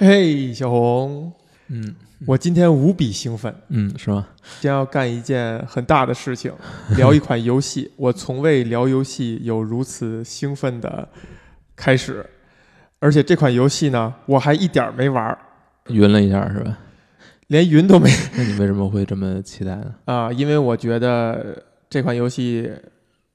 嘿，小红，嗯我今天无比兴奋，嗯，是吗？将要干一件很大的事情，聊一款游戏。我从未聊游戏有如此兴奋的开始，而且这款游戏呢，我还一点儿没玩儿，晕了一下是吧？连云都没那你为什么会这么期待呢？啊、因为我觉得这款游戏，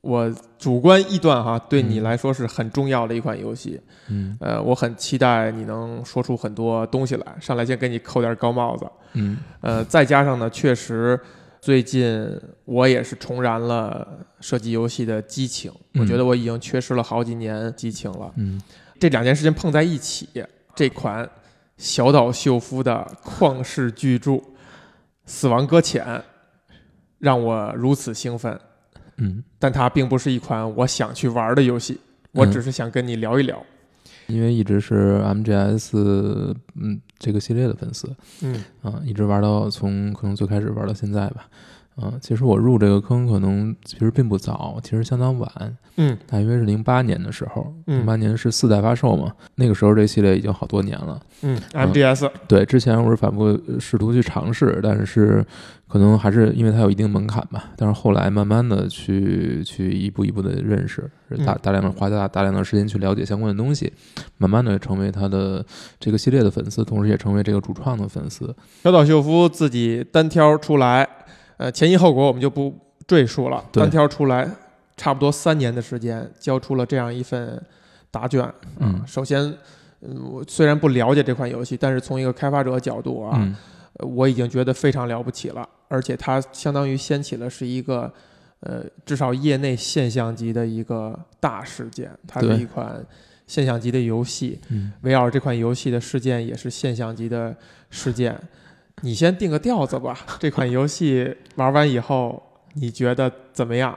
我主观臆断哈，对你嗯来说是很重要的一款游戏。嗯呃，我很期待你能说出很多东西来，上来先给你扣点高帽子。嗯呃，再加上呢，确实最近我也是重燃了射击游戏的激情。我嗯觉得我已经缺失了好几年激情了。嗯这两件事情碰在一起，这款小岛秀夫的旷世巨著《死亡搁浅》让我如此兴奋。嗯，但它并不是一款我想去玩的游戏，我嗯只是想跟你聊一聊。因为一直是 MGS 嗯这个系列的粉丝嗯啊，一直玩到从可能最开始玩到现在吧。嗯，其实我入这个坑可能其实并不早，其实相当晚，嗯大约是零八年的时候，嗯零八年是四代发售嘛，那个时候这系列已经好多年了。嗯，MDS，对，之前我是反复呃试图去尝试，但是可能还是因为它有一定门槛吧。但是后来慢慢的去去一步一步的认识，大嗯大量的花大大量的时间去了解相关的东西，慢慢的成为它的这个系列的粉丝，同时也成为这个主创的粉丝。小岛秀夫自己单挑出来，呃，前因后果我们就不赘述了。单挑出来，差不多三年的时间，交出了这样一份答卷。嗯首先，嗯，我虽然不了解这款游戏，但是从一个开发者角度啊，我已经觉得非常了不起了。而且它相当于掀起了是一个，呃，至少业内现象级的一个大事件。它是一款现象级的游戏，嗯，围绕这款游戏的事件也是现象级的事件。你先定个调子吧，这款游戏玩完以后你觉得怎么样？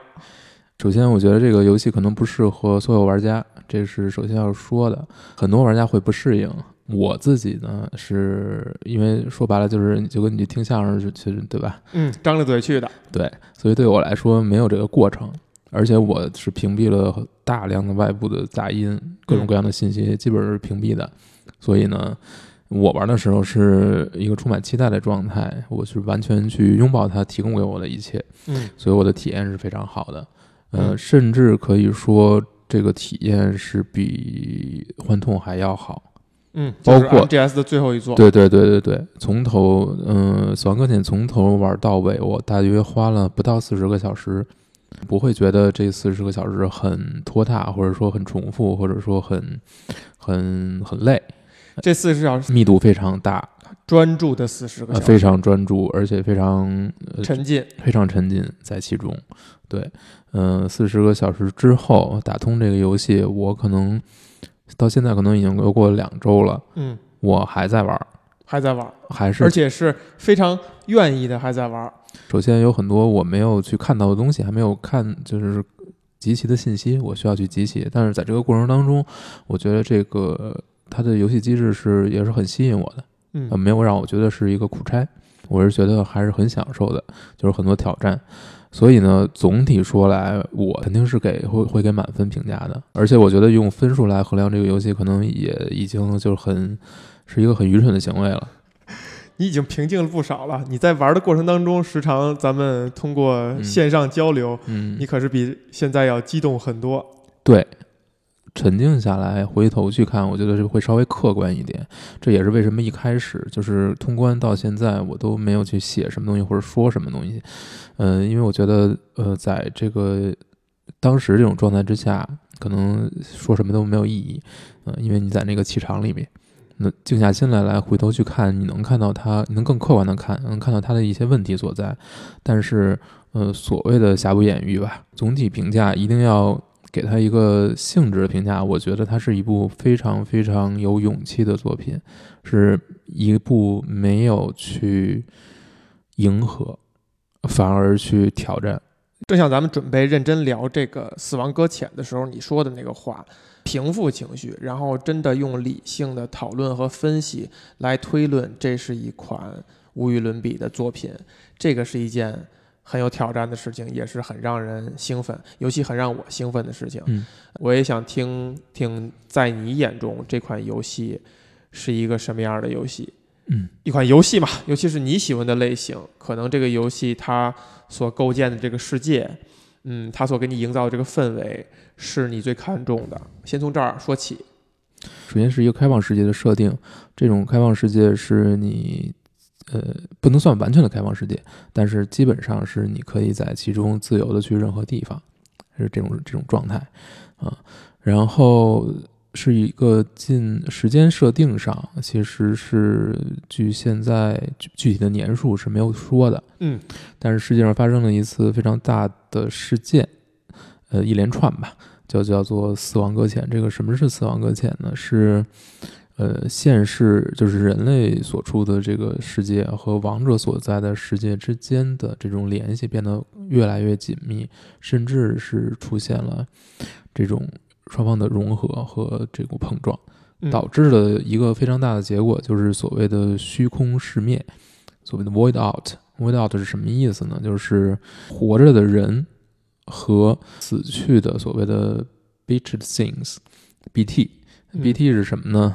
首先我觉得这个游戏可能不适合所有玩家，这是首先要说的。很多玩家会不适应。我自己呢，是因为说白了就是就跟你听相声去其实对吧？嗯，张着嘴去的。对，所以对我来说没有这个过程，而且我是屏蔽了大量的外部的杂音，各种各样的信息基本是屏蔽的。所以呢，我玩的时候是一个充满期待的状态，我是完全去拥抱它提供给我的一切，嗯所以我的体验是非常好的。呃，嗯甚至可以说这个体验是比幻痛还要好。嗯，包括就是 MGS 的最后一座。对对对对对，从头，嗯、死亡搁浅从头玩到尾，我大约花了不到四十个小时，不会觉得这四十个小时很拖沓，或者说很重复，或者说很很很累，这四十小时密度非常大，专注的四十个呃，小时，非常专注，而且非常、呃、沉浸。非常沉浸在其中。对，嗯、四十个小时之后打通这个游戏，我可能到现在可能已经又过了两周了，嗯，我还在玩，还在玩，还是而且是非常愿意的，还在玩。首先有很多我没有去看到的东西，还没有看，就是集齐的信息，我需要去集齐。但是在这个过程当中，我觉得这个它的游戏机制是也是很吸引我的，嗯呃，没有让我觉得是一个苦差，我是觉得还是很享受的，就是很多挑战。所以呢，总体说来，我肯定是给会会给满分评价的。而且我觉得用分数来衡量这个游戏，可能也已经就是很是一个很愚蠢的行为了。你已经平静了不少了。你在玩的过程当中，时常咱们通过线上交流，嗯，你可是比现在要激动很多。对，沉静下来，回头去看，我觉得是会稍微客观一点。这也是为什么一开始就是通关到现在，我都没有去写什么东西或者说什么东西。嗯、因为我觉得，呃，在这个当时这种状态之下，可能说什么都没有意义。嗯、因为你在那个气场里面。那静下心来，来回头去看，你能看到它，你能更客观的看，能看到它的一些问题所在。但是，呃，所谓的瑕不掩瑜吧，总体评价一定要给它一个性质的评价。我觉得它是一部非常非常有勇气的作品，是一部没有去迎合，反而去挑战。正像咱们准备认真聊这个《死亡搁浅》的时候，你说的那个话，平复情绪，然后真的用理性的讨论和分析来推论，这是一款无与伦比的作品。这个是一件很有挑战的事情，也是很让人兴奋，尤其很让我兴奋的事情。嗯我也想听听，在你眼中这款游戏是一个什么样的游戏。嗯一款游戏嘛，尤其是你喜欢的类型，可能这个游戏它所构建的这个世界，嗯，它所给你营造的这个氛围，是你最看重的。先从这儿说起。首先是一个开放世界的设定，这种开放世界是你，呃，不能算完全的开放世界，但是基本上是你可以在其中自由的去任何地方，是这种这种状态啊。然后是一个近时间设定上，其实是据现在具具体的年数是没有说的，嗯，但是世界上发生了一次非常大的事件，呃，一连串吧。叫叫做死亡搁浅。这个什么是死亡搁浅呢？是呃现世就是人类所处的这个世界和王者所在的世界之间的这种联系变得越来越紧密，甚至是出现了这种双方的融合和这股碰撞，嗯导致了一个非常大的结果，就是所谓的虚空世灭，所谓的 void out。void out 是什么意思呢？就是活着的人。和死去的所谓的 beached things BT 嗯 BT 是什么呢？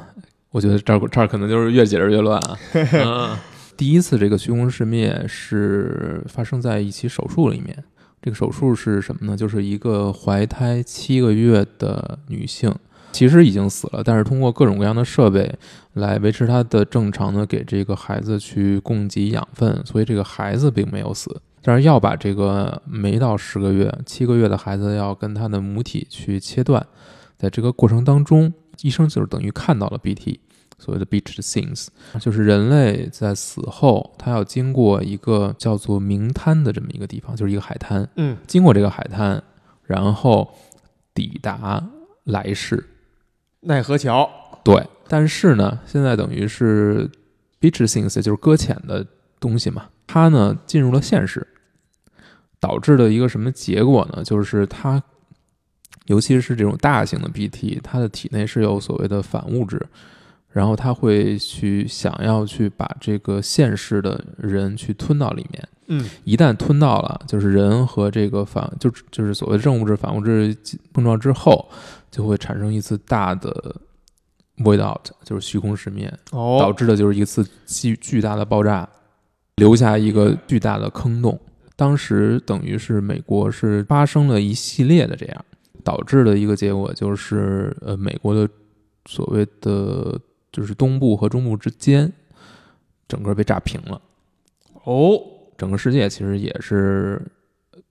我觉得这儿这儿可能就是越解释越乱啊。嗯第一次这个虚空世灭是发生在一起手术里面。这个手术是什么呢？就是一个怀胎七个月的女性，其实已经死了，但是通过各种各样的设备来维持她的正常的给这个孩子去供给养分，所以这个孩子并没有死。但是要把这个没到十个月、七个月的孩子要跟他的母体去切断，在这个过程当中，医生就是等于看到了 BT，所谓的 beached things，就是人类在死后，他要经过一个叫做冥滩的这么一个地方，就是一个海滩，嗯经过这个海滩，然后抵达来世。奈何桥。对，但是呢，现在等于是 beached things，就是搁浅的东西嘛，它呢进入了现实。导致的一个什么结果呢？就是它，尤其是这种大型的 BT，它的体内是有所谓的反物质，然后它会去想要去把这个现世的人去吞到里面。嗯一旦吞到了，就是人和这个反就就是所谓正物质、反物质碰撞之后，就会产生一次大的 void out，就是虚空世灭。导哦，致的就是一次巨巨大的爆炸，留下一个巨大的坑洞。当时等于是美国是发生了一系列的这样，导致的一个结果就是，呃，美国的所谓的就是东部和中部之间，整个被炸平了。哦，整个世界其实也是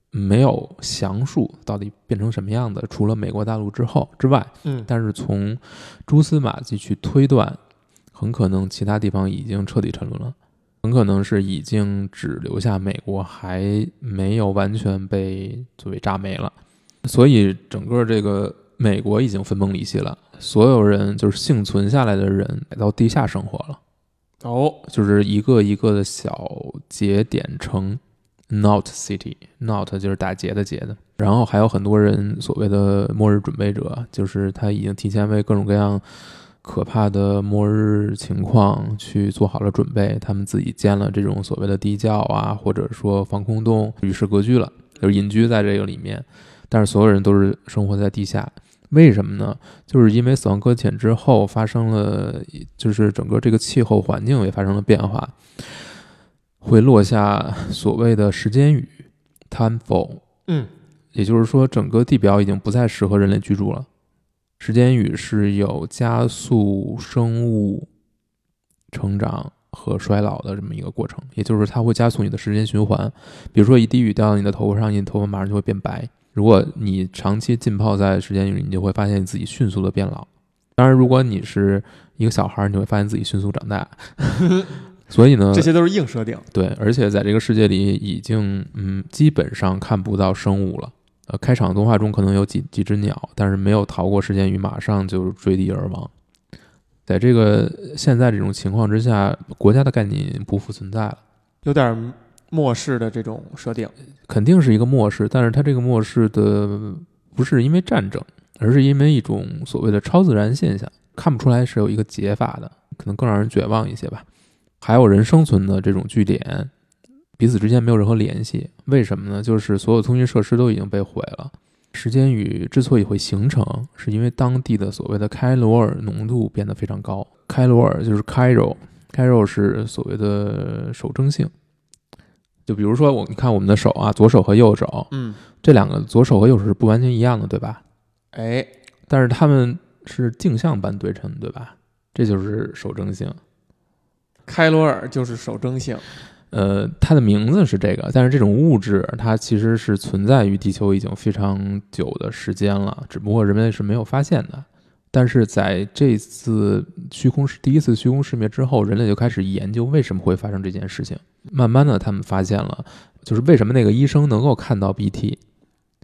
没有详述到底变成什么样的，除了美国大陆之后之外，嗯，但是从蛛丝马迹去推断，很可能其他地方已经彻底沉沦了，很可能是已经只留下美国还没有完全被作为炸没了，所以整个这个美国已经分崩离析了，所有人就是幸存下来的人来到地下生活了，哦，就是一个一个的小节点城。Not City，Not 就是打劫的劫的，然后还有很多人所谓的末日准备者，就是他已经提前为各种各样可怕的末日情况去做好了准备，他们自己建了这种所谓的地窖啊，或者说防空洞，与世隔绝了，就是隐居在这个里面。但是所有人都是生活在地下，为什么呢？就是因为死亡搁浅之后发生了，就是整个这个气候环境也发生了变化。会落下所谓的时间雨 （time fall），嗯也就是说，整个地表已经不再适合人类居住了。时间雨是有加速生物成长和衰老的这么一个过程，也就是它会加速你的时间循环。比如说，一滴雨掉到你的头发上，你的头发马上就会变白。如果你长期浸泡在时间雨里，你就会发现你自己迅速的变老。当然，如果你是一个小孩儿，你会发现自己迅速长大。所以呢，这些都是硬设定。对，而且在这个世界里已经嗯基本上看不到生物了。呃，开场动画中可能有几几只鸟，但是没有逃过时间雨，马上就坠地而亡。在这个现在这种情况之下，国家的概念不复存在了，有点末世的这种设定。肯定是一个末世，但是它这个末世的不是因为战争，而是因为一种所谓的超自然现象，看不出来是有一个解法的，可能更让人绝望一些吧。还有人生存的这种据点，彼此之间没有任何联系。为什么呢？就是所有通讯设施都已经被毁了。时间雨之所以会形成，是因为当地的所谓的开罗尔浓度变得非常高。开罗尔就是 Cairo，Cairo 是所谓的守正性。就比如说我，你看我们的手啊，左手和右手，嗯，这两个左手和右手是不完全一样的，对吧？哎，但是它们是镜像般对称，对吧？这就是手征性。开罗尔就是手征性。呃，它的名字是这个，但是这种物质它其实是存在于地球已经非常久的时间了，只不过人类是没有发现的。但是在这次虚空世第一次虚空世灭之后，人类就开始研究为什么会发生这件事情。慢慢的，他们发现了，就是为什么那个医生能够看到 BT，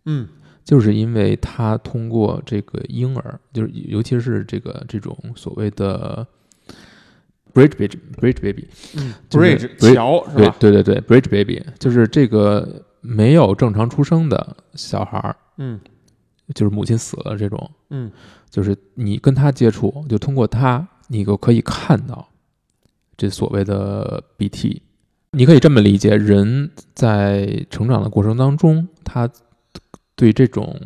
嗯，就是因为他通过这个婴儿，就是尤其是这个这种所谓的 bridge baby bridge baby，嗯就是，bridge bridge- 桥是吧？对对对对，bridge baby 就是这个没有正常出生的小孩儿，嗯就是母亲死了这种，嗯就是你跟他接触，就通过他，你就可以看到这所谓的 BT。你可以这么理解，人在成长的过程当中，他对这种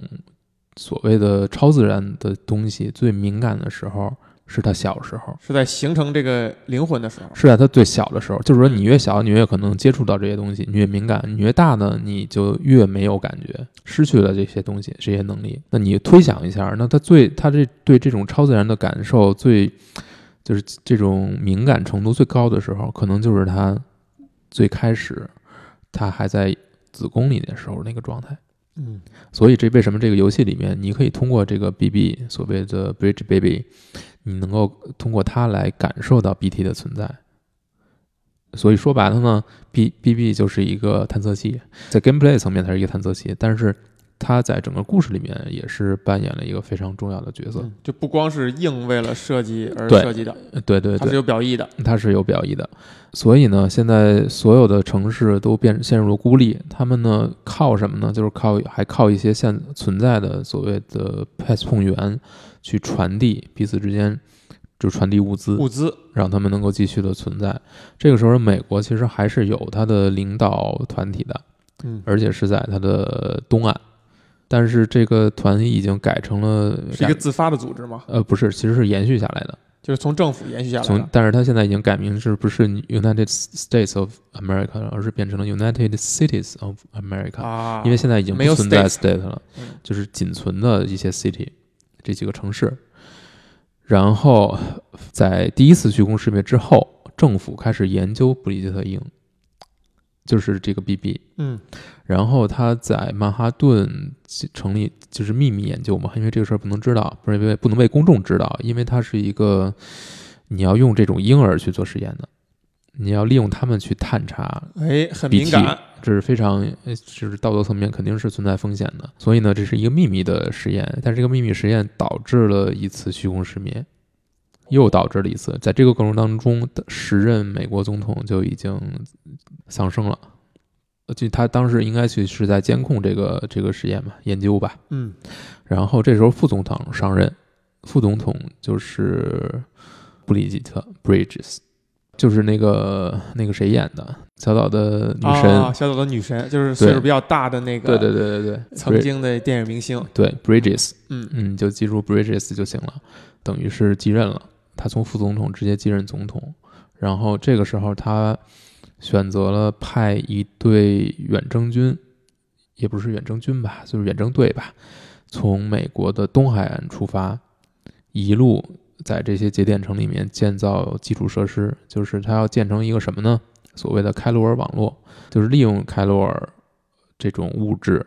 所谓的超自然的东西最敏感的时候，是他小时候。是在形成这个灵魂的时候。是在他最小的时候，就是说你越小，你越可能接触到这些东西，你越敏感；你越大呢，你就越没有感觉，失去了这些东西、这些能力。那你推想一下，那他最他这对这种超自然的感受最，就是这种敏感程度最高的时候，可能就是他最开始他还在子宫里的时候那个状态。嗯所以这为什么这个游戏里面，你可以通过这个 BB 所谓的 Bridge Baby，你能够通过它来感受到 BT 的存在。所以说白了呢，B BB 就是一个探测器，在 gameplay 层面它是一个探测器，但是它在整个故事里面也是扮演了一个非常重要的角色。嗯，就不光是硬为了设计而设计的，对对对它是，有表意的。它是有表意的。所以呢，现在所有的城市都变陷入了孤立，他们呢靠什么呢？就是靠还靠一些现存在的所谓的碰源去传递彼此之间，就传递物资，物资，让他们能够继续的存在。这个时候，美国其实还是有它的领导团体的，嗯，而且是在它的东岸，但是这个团体已经改成了是一个自发的组织吗？呃不是，其实是延续下来的。就是从政府延续下来的。从但是它现在已经改名是不是 United States of America 了，而是变成了 United Cities of America，、啊，因为现在已经不存在 state 了，嗯就是仅存的一些 city 这几个城市。然后在第一次虚空世灭之后，政府开始研究布里吉特鹰，就是这个 BB。嗯然后他在曼哈顿成立就是秘密研究嘛，因为这个事儿不能知道，不是因为不能被公众知道，因为它是一个你要用这种婴儿去做实验的，你要利用他们去探查，哎，很敏感。这是非常呃就是道德层面肯定是存在风险的，所以呢，这是一个秘密的实验，但是这个秘密实验导致了一次虚空失眠。又导致了一次，在这个过程当中，时任美国总统就已经丧生了。呃就他当时应该去是在监控这个这个实验嘛，研究吧。嗯然后这时候副总统上任，副总统就是布里吉特 （Bridges），就是那个那个谁演的小岛的女神。啊，小岛的女神就是岁数比较大的那个，对对对对对，曾经的电影明星。对 Bridges，嗯嗯，就记住 Bridges 就行了，等于是继任了。他从副总统直接继任总统，然后这个时候他选择了派一队远征军，也不是远征军吧，就是远征队吧，从美国的东海岸出发，一路在这些节点城里面建造基础设施，就是它要建成一个什么呢？所谓的开罗尔网络，就是利用开罗尔这种物质。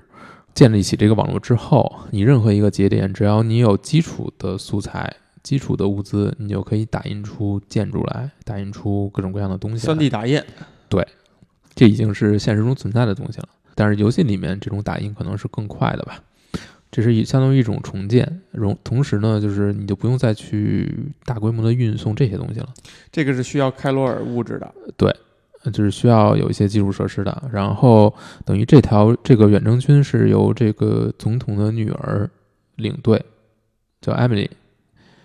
建立起这个网络之后，你任何一个节点，只要你有基础的素材、基础的物资，你就可以打印出建筑来，打印出各种各样的东西来。三 D 打印，对这已经是现实中存在的东西了。但是游戏里面这种打印可能是更快的吧，这是一相当于一种重建，容同时呢，就是你就不用再去大规模的运送这些东西了。这个是需要开罗尔物质的。对就是需要有一些基础设施的。然后等于这条这个远征军是由这个总统的女儿领队，叫艾米丽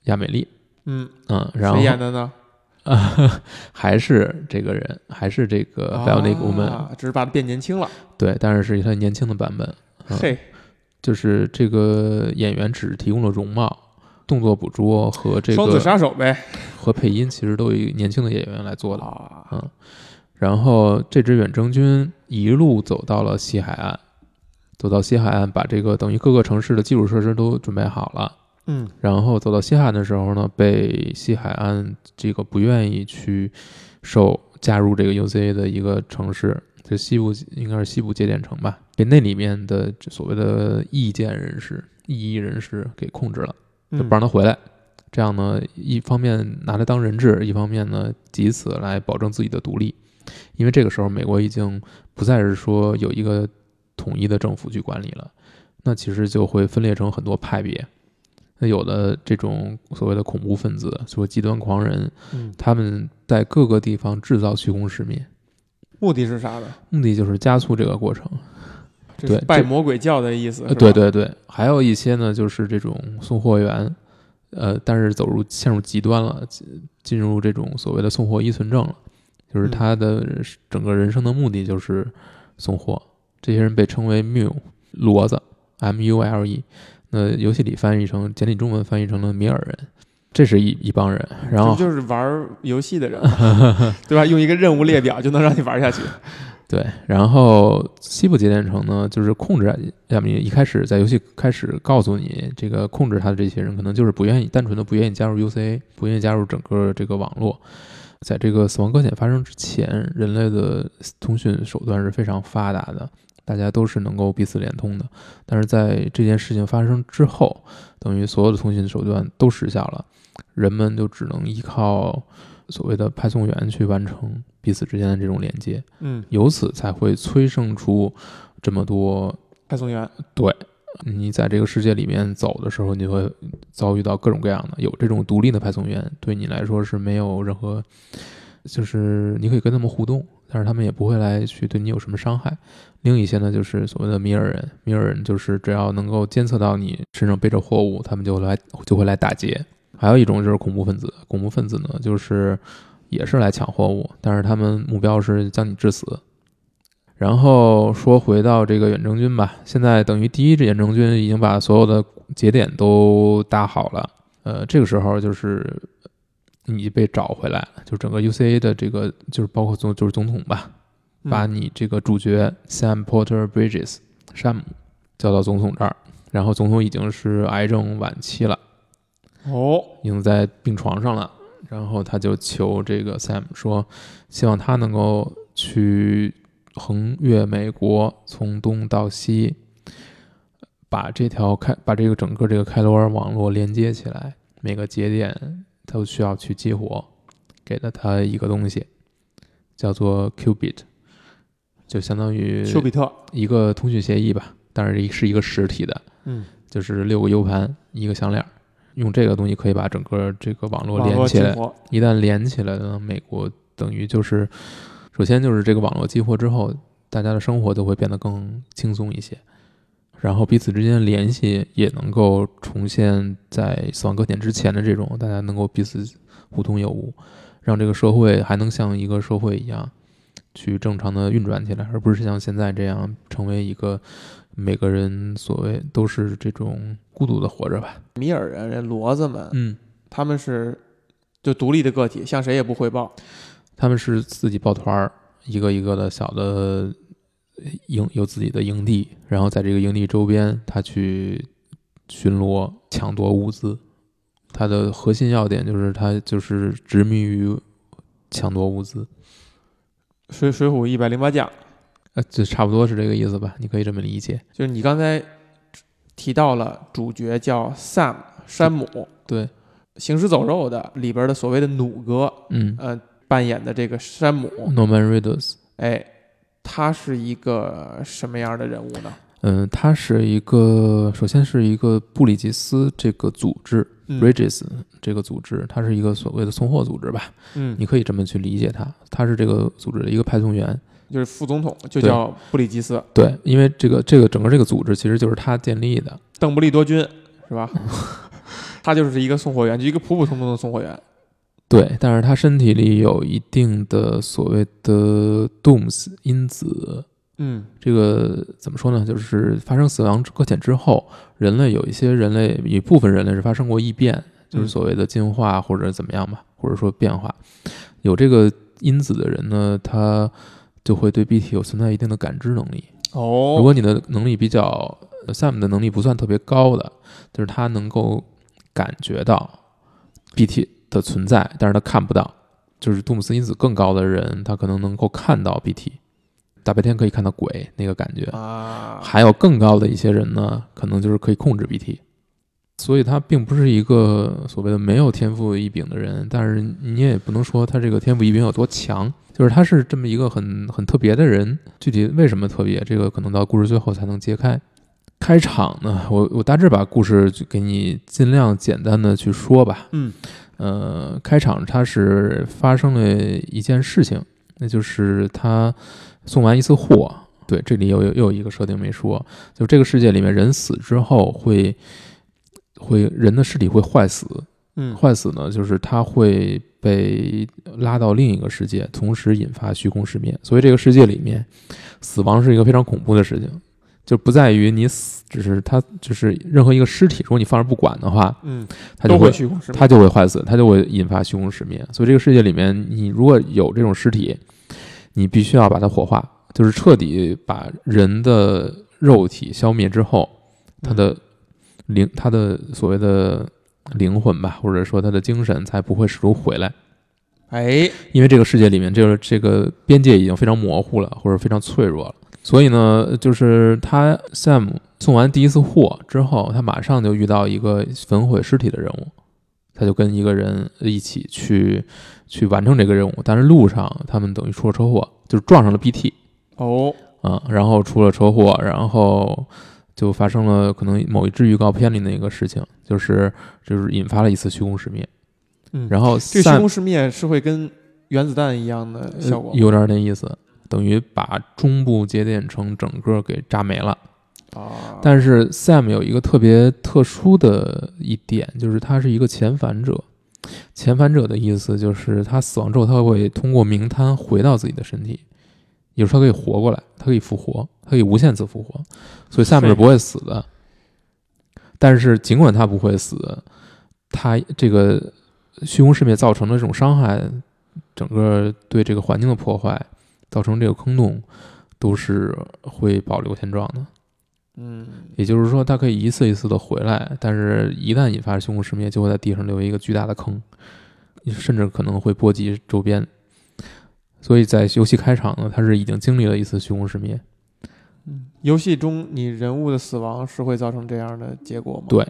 亚美丽，嗯，嗯，然后谁演的呢？啊，还是这个人，还是这个 Bionic Woman，、啊，只是把它变年轻了。对，但是是一个年轻的版本。嗯嘿，就是这个演员只提供了容貌，动作捕捉和这个双子个杀手呗。和配音，其实都有一个年轻的演员来做的。啊，嗯，然后这支远征军一路走到了西海岸，走到西海岸，把这个等于各个城市的基础设施都准备好了。嗯然后走到西海岸的时候呢，被西海岸这个不愿意去受加入这个 UCA 的一个城市，这西部应该是西部节点城吧，被那里面的所谓的意见人士、异议人士给控制了，就嗯不让他回来。这样呢，一方面拿他当人质，一方面呢，以此来保证自己的独立。因为这个时候，美国已经不再是说有一个统一的政府去管理了，那其实就会分裂成很多派别。那有的这种所谓的恐怖分子，所谓极端狂人，嗯，他们在各个地方制造虚空失灭，目的是啥呢？目的就是加速这个过程。对拜魔鬼教的意思。对，对对，还有一些呢，就是这种送货员，呃，但是走入陷入极端了，进进入这种所谓的送货依存症了，就是嗯他的整个人生的目的就是送货。这些人被称为 mule 骡子，M U L E，那游戏里翻译成简体中文翻译成了米尔人，这是一一帮人，然后就是玩游戏的人嘛，对吧？用一个任务列表就能让你玩下去。对，然后西部节点城呢，就是控制亚米一开始在游戏开始告诉你，这个控制他的这些人可能就是不愿意，单纯的不愿意加入 UCA，不愿意加入整个这个网络。在这个死亡搁浅发生之前，人类的通讯手段是非常发达的，大家都是能够彼此联通的。但是在这件事情发生之后，等于所有的通讯手段都失效了，人们就只能依靠所谓的派送员去完成彼此之间的这种连接。嗯，由此才会催生出这么多。派送员。对你在这个世界里面走的时候，你会遭遇到各种各样的。有这种独立的派送员，对你来说是没有任何，就是你可以跟他们互动，但是他们也不会来去对你有什么伤害。另一些呢，就是所谓的米尔人，米尔人就是只要能够监测到你身上背着货物，他们就来就会来打劫。还有一种就是恐怖分子，恐怖分子呢，就是也是来抢货物，但是他们目标是将你致死。然后说回到这个远征军吧，现在等于第一支远征军已经把所有的节点都搭好了，呃，这个时候就是你被找回来了，就整个 UCA 的这个就是包括总就是总统吧，嗯把你这个主角 Sam Porter Bridges 山姆叫到总统这儿，然后总统已经是癌症晚期了。哦，已经在病床上了，然后他就求这个 Sam 说，希望他能够去横越美国，从东到西，把这条开把这个整个这个开罗尔网络连接起来，每个节点都需要去激活，给了他一个东西，叫做 Qubit，就相当于丘比特。一个通讯协议吧，但是是一个实体的，嗯，就是六个 U 盘一个项链儿，用这个东西可以把整个这个网络连起来。一旦连起来呢，美国等于就是，首先就是这个网络激活之后，大家的生活都会变得更轻松一些，然后彼此之间的联系也能够重现在死亡搁浅之前的这种，大家能够彼此互通有无，让这个社会还能像一个社会一样去正常的运转起来，而不是像现在这样成为一个每个人所谓都是这种孤独的活着吧。米尔人、人骡子们，嗯，他们是就独立的个体，向谁也不汇报。他们是自己抱团儿，一个一个的小的营有自己的营地，然后在这个营地周边，他去巡逻、抢夺物资。它的核心要点就是它就是执迷于抢夺物资，水水浒一百零八将，呃，这差不多是这个意思吧？你可以这么理解。就是你刚才提到了主角叫 Sam 山姆，对，行尸走肉的里边的所谓的弩哥，嗯呃，扮演的这个山姆，，Norman Reedus，哎，他是一个什么样的人物呢？嗯，他是一个，首先是一个布里吉斯这个组织、嗯 Bridges 这个组织，它是一个所谓的送货组织吧，嗯，你可以这么去理解它，他是这个组织的一个派送员。就是副总统，就叫布里吉斯，对，因为这个这个整个这个组织其实就是他建立的。邓布利多军是吧？他就是一个送货员，就一个普普通通的送货员。对，但是他身体里有一定的所谓的 Dooms 因子嗯这个怎么说呢？就是发生死亡搁浅之后，人类有一些人类，一部分人类是发生过异变，就是所谓的进化或者怎么样吧，或者说变化。有这个因子的人呢，他就会对 BT 有存在一定的感知能力。哦，如果你的能力比较呃，Sam 的能力不算特别高的，就是他能够感觉到 BT 的存在，但是他看不到。就是杜姆斯因子更高的人，他可能能够看到 BT，大白天可以看到鬼那个感觉。啊，还有更高的一些人呢，可能就是可以控制 BT，所以他并不是一个所谓的没有天赋异禀的人，但是你也不能说他这个天赋异禀有多强，就是他是这么一个很很特别的人。具体为什么特别，这个可能到故事最后才能揭开。开场呢，我我大致把故事就给你尽量简单的去说吧。嗯呃，开场他是发生了一件事情，那就是他送完一次货。对，这里又有又有一个设定没说，就这个世界里面人死之后会会人的尸体会坏死，嗯坏死呢就是它会被拉到另一个世界，同时引发虚空失灭。所以这个世界里面，死亡是一个非常恐怖的事情，就不在于你死，只是他就是任何一个尸体，如果你放着不管的话，嗯，它就都会虚空失灭它就会坏死，它就会引发虚空失灭。所以这个世界里面，你如果有这种尸体，你必须要把它火化，就是彻底把人的肉体消灭之后，他的灵，他的所谓的灵魂吧，或者说他的精神才不会试图回来。哎，因为这个世界里面，这个这个边界已经非常模糊了，或者非常脆弱了。所以呢，就是他 Sam 送完第一次货之后，他马上就遇到一个焚毁尸体的任务，他就跟一个人一起去去完成这个任务。但是路上他们等于出了车祸，就是撞上了 BT 哦，啊，然后出了车祸，然后就发生了可能某一支预告片里那个事情，就是就是引发了一次虚空失灭。嗯，然后这个虚空失灭是会跟原子弹一样的效果呃有点那意思，等于把中部节点城整个给炸没了。啊，但是 Sam 有一个特别特殊的一点，就是他是一个遣返者。遣返者的意思就是他死亡之后，他会通过冥滩回到自己的身体，也就是他可以活过来，它可以复活，它可以无限次复活，所以下面是不会死的。但是尽管他不会死，他这个虚空世灭造成的这种伤害，整个对这个环境的破坏，造成这个坑洞，都是会保留现状的。嗯，也就是说，它可以一次一次的回来，但是一旦引发虚空世灭，就会在地上留一个巨大的坑，甚至可能会波及周边。所以在游戏开场呢，他是已经经历了一次虚空失灭。嗯游戏中你人物的死亡是会造成这样的结果吗？对，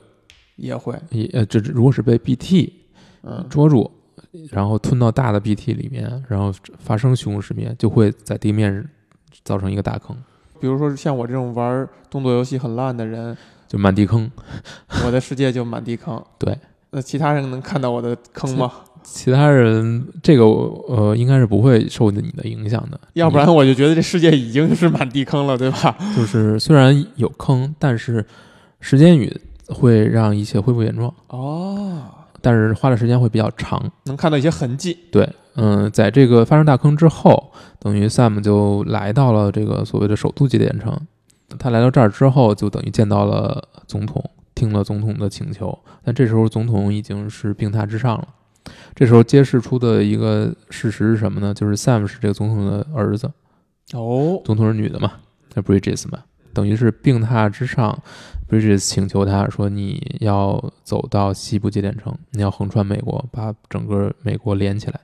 也会，也呃，这如果是被 BT 嗯，捉住，然后吞到大的 BT 里面，然后发生虚空失灭，就会在地面造成一个大坑，比如说像我这种玩动作游戏很烂的人，就满地坑。我的世界就满地坑。对，那其他人能看到我的坑吗？其他人这个呃，应该是不会受你的影响的，要不然我就觉得这世界已经是满地坑了，对吧？就是虽然有坑，但是时间雨会让一切恢复原状，哦，但是花的时间会比较长。能看到一些痕迹。对，嗯，在这个发生大坑之后，等于 Sam 就来到了这个所谓的首都节点城。他来到这儿之后，就等于见到了总统，听了总统的请求。但这时候总统已经是病榻之上了。这时候揭示出的一个事实是什么呢？就是 Sam 是这个总统的儿子，哦，总统是女的嘛，叫 Bridges 嘛，等于是病榻之上，Bridges 请求他说你要走到西部节点城，你要横穿美国，把整个美国连起来。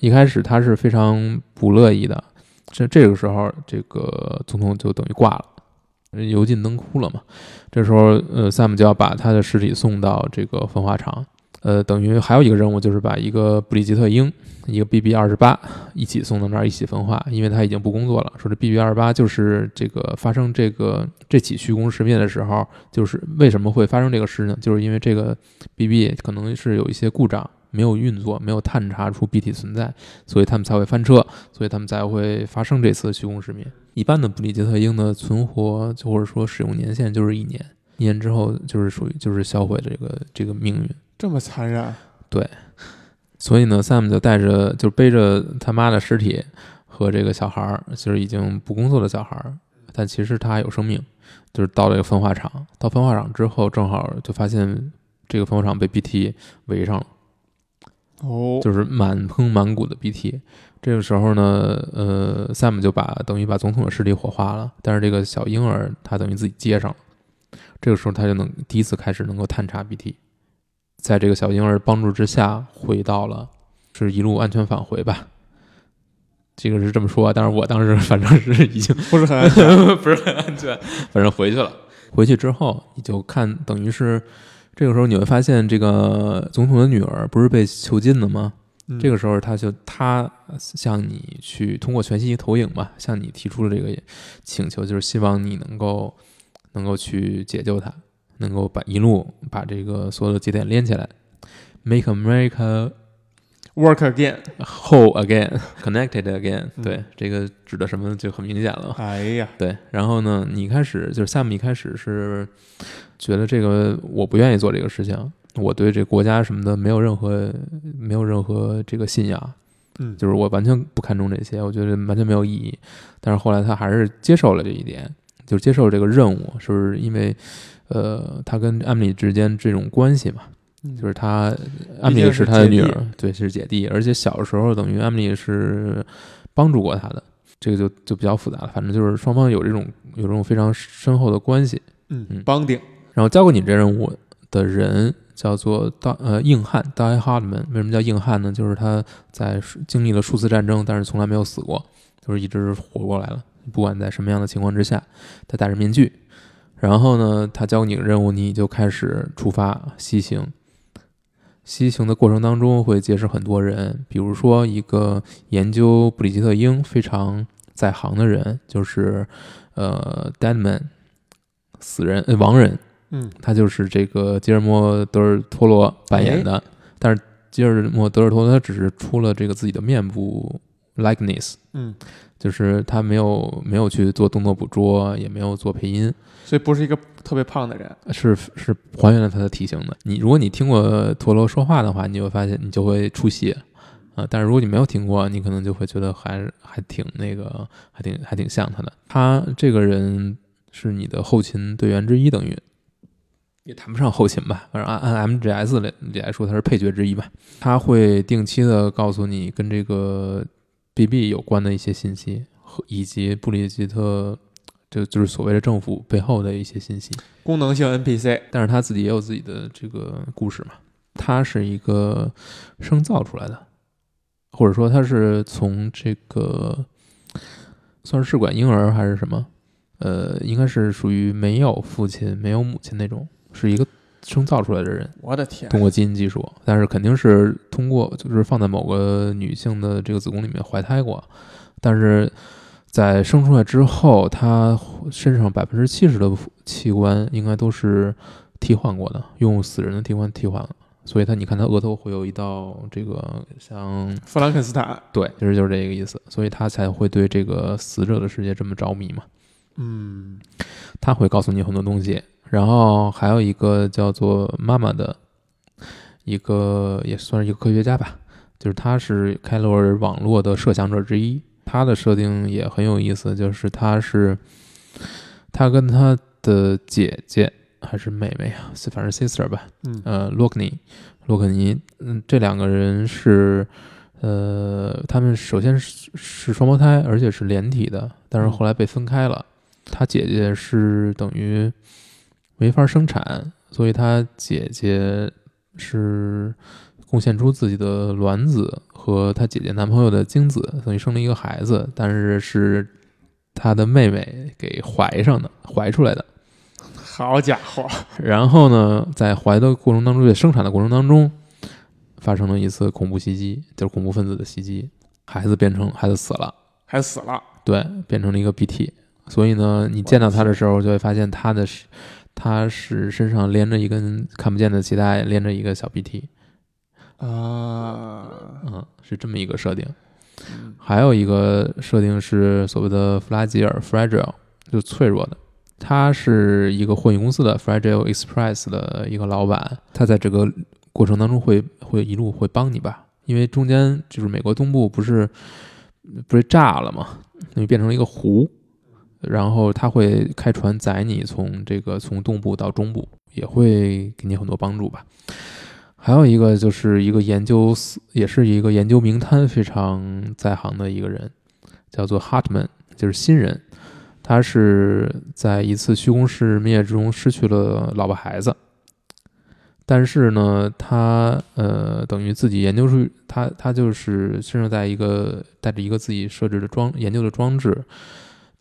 一开始他是非常不乐意的，这这个时候这个总统就等于挂了，油尽灯枯了嘛。这时候呃，Sam 就要把他的尸体送到这个焚化厂。呃，等于还有一个任务就是把一个布里吉特鹰，一个 BB 二十八一起送到那儿一起分化，因为他已经不工作了。说这 BB 二十八就是这个发生这个这起虚空失灭的时候，就是为什么会发生这个事呢？就是因为这个 BB 可能是有一些故障，没有运作，没有探查出 BT 存在，所以他们才会翻车，所以他们才会发生这次虚空失灭。一般的布里吉特鹰的存活或者说使用年限就是一年，一年之后就是属于就是销毁这个这个命运。这么残忍，对所以呢，Sam 就带着就背着他妈的尸体和这个小孩儿，就是已经不工作的小孩儿，但其实他还有生命，就是到了一个焚化厂。到焚化厂之后，正好就发现这个焚化厂被 BT 围上了，哦，就是满坑满谷的 BT。这个时候呢，呃，Sam 就把等于把总统的尸体火化了，但是这个小婴儿他等于自己接上了。这个时候他就能第一次开始能够探查 BT，在这个小婴儿帮助之下，回到了是一路安全返回吧。这个是这么说，但是我当时 反正是已经不是很安全。不是很安全，反正回去了。回去之后，你就看，等于是这个时候你会发现，这个总统的女儿不是被囚禁了吗？嗯这个时候，他就他向你去通过全息投影嘛，向你提出了这个请求，就是希望你能够能够去解救他，能够把一路把这个所有的节点连起来，make America work again。whole again, connected again 嗯对，这个指的什么就很明显了。哎呀，对，然后呢，你一开始就是 Sam 一开始是觉得这个我不愿意做这个事情，我对这国家什么的没有任何没有任何这个信仰，嗯，就是我完全不看重这些，我觉得完全没有意义。但是后来他还是接受了这一点，就是接受这个任务，是不是因为呃他跟艾米丽之间这种关系嘛？就是他艾米丽是是他的女儿，对，是姐弟，而且小时候等于艾米丽是帮助过他的，这个就就比较复杂了。反正就是双方有这种有这种非常深厚的关系。嗯嗯帮顶。然后交给你这任务的人叫做大呃硬汉 Die Hardman，为什么叫硬汉呢？就是他在经历了数次战争，但是从来没有死过，就是一直活过来了。不管在什么样的情况之下，他戴着面具。然后呢，他交给你个任务，你就开始出发西行。西行的过程当中会结识很多人，比如说一个研究布里吉特鹰非常在行的人，就是呃 Deadman 死人呃亡人，嗯，他就是这个吉尔莫·德尔托罗扮演的，但是吉尔莫·德尔托罗他只是出了这个自己的面部 likeness，嗯，就是他没有没有去做动作捕捉，也没有做配音，所以不是一个特别胖的人。是是还原了他的体型的。你如果你听过陀螺说话的话，你就会发现你就会出戏啊、但是如果你没有听过，你可能就会觉得还还挺那个，还挺还挺像他的。他这个人是你的后勤队员之一，等于也谈不上后勤吧，反正按按 MGS 来里来说，他是配角之一吧。他会定期的告诉你跟这个 BB 有关的一些信息，和以及布里吉特就就是所谓的政府背后的一些信息。功能性 NPC。但是他自己也有自己的这个故事嘛。他是一个生造出来的，或者说他是从这个算是试管婴儿还是什么？呃，应该是属于没有父亲、没有母亲那种，是一个生造出来的人，我的天，通过基因技术，但是肯定是通过就是放在某个女性的这个子宫里面怀胎过，但是在生出来之后，她身上百分之七十的器官应该都是替换过的，用死人的替换替换了。所以他，你看他额头会有一道这个像弗兰肯斯坦。对，其实就是这个意思，所以他才会对这个死者的世界这么着迷嘛。嗯，他会告诉你很多东西。然后还有一个叫做妈妈的一个，也算是一个科学家吧，就是他是开罗尔网络的设想者之一。他的设定也很有意思，就是他是他跟他的姐姐还是妹妹啊，反正 sister 吧，嗯呃，洛克尼，洛克尼，嗯，这两个人是，呃，他们首先是是双胞胎，而且是连体的，但是后来被分开了。他姐姐是等于没法生产，所以他姐姐是贡献出自己的卵子和他姐姐男朋友的精子，等于生了一个孩子，但是是他的妹妹给怀上的，怀出来的。好家伙，然后呢，在怀的过程当中，在生产的过程当中，发生了一次恐怖袭击，就是恐怖分子的袭击，孩子变成孩子死了，孩子死了。对，变成了一个 BT。所以呢，你见到他的时候，就会发现他的是，他是身上连着一根看不见的脐带，连着一个小 BT，啊，嗯，是这么一个设定。嗯还有一个设定是所谓的弗拉吉尔 （fragile），就是脆弱的。他是一个货运公司的 Fragile Express 的一个老板，他在这个过程当中会会一路会帮你吧，因为中间就是美国东部不是不是炸了嘛，你变成了一个湖，然后他会开船载你从这个从东部到中部，也会给你很多帮助吧。还有一个就是一个研究，也是一个研究名滩非常在行的一个人，叫做 Hartman，就是新人。他是在一次虚空式灭之中失去了老婆孩子，但是呢，他呃等于自己研究出他他就是身上带一个带着一个自己设置的装研究的装置，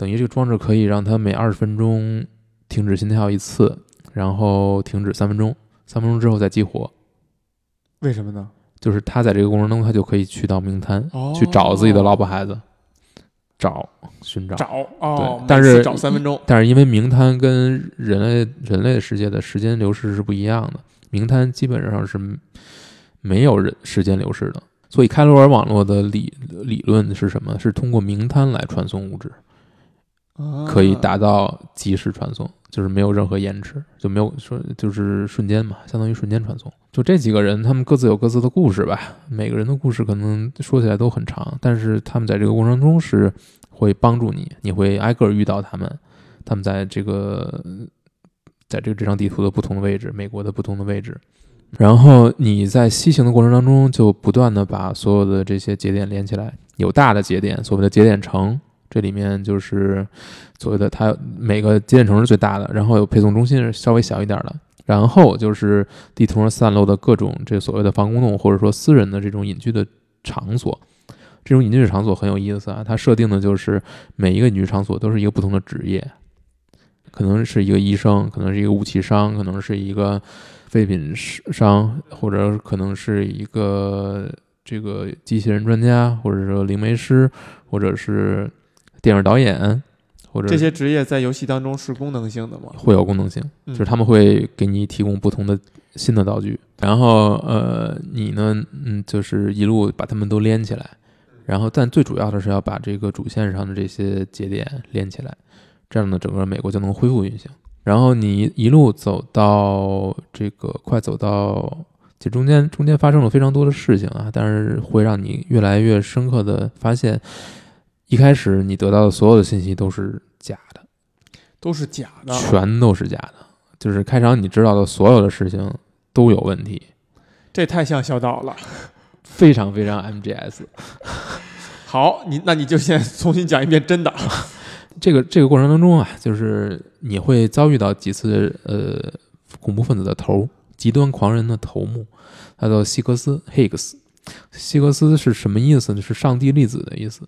等于这个装置可以让他每二十分钟停止心跳一次，然后停止三分钟，三分钟之后再激活。为什么呢？就是他在这个过程中，他就可以去到冥滩、哦去找自己的老婆孩子，找寻找。找哦对，但是找三分钟，但是因为冥滩跟人类人类世界的时间流逝是不一样的，冥滩基本上是没有人时间流逝的。所以开罗尔网络的理理论是什么？是通过冥滩来传送物质，可以达到即时传送，就是没有任何延迟，就没有说就是瞬间嘛，相当于瞬间传送。就这几个人，他们各自有各自的故事吧，每个人的故事可能说起来都很长，但是他们在这个过程中是会帮助你，你会挨个遇到他们，他们在这个在这个这张地图的不同的位置，美国的不同的位置。然后你在西行的过程当中，就不断的把所有的这些节点连起来，有大的节点，所谓的节点城，这里面就是所谓的它每个节点城是最大的，然后有配送中心是稍微小一点的，然后就是地图上散落的各种这所谓的防空洞或者说私人的这种隐居的场所。这种隐居的场所很有意思啊，它设定的就是每一个隐居场所都是一个不同的职业，可能是一个医生，可能是一个武器商，可能是一个废品商，或者可能是一个这个机器人专家，或者说灵媒师，或者是电影导演，或者这些职业在游戏当中是功能性的吗？会有功能性，嗯就是他们会给你提供不同的新的道具，然后呃，你呢，嗯，就是一路把他们都连起来，然后但最主要的是要把这个主线上的这些节点连起来，这样呢，整个美国就能恢复运行。然后你一路走到这个快走到，这中间中间发生了非常多的事情啊，但是会让你越来越深刻的发现，一开始你得到的所有的信息都是假的。都是假的，全都是假的。就是开场你知道的所有的事情都有问题，这太像小岛了。非常非常 MGS。好，你那你就先重新讲一遍真的。这个这个过程当中啊，就是你会遭遇到几次呃恐怖分子的头，极端狂人的头目，他叫希格斯 （Higgs）。希格斯是什么意思呢？是上帝粒子的意思。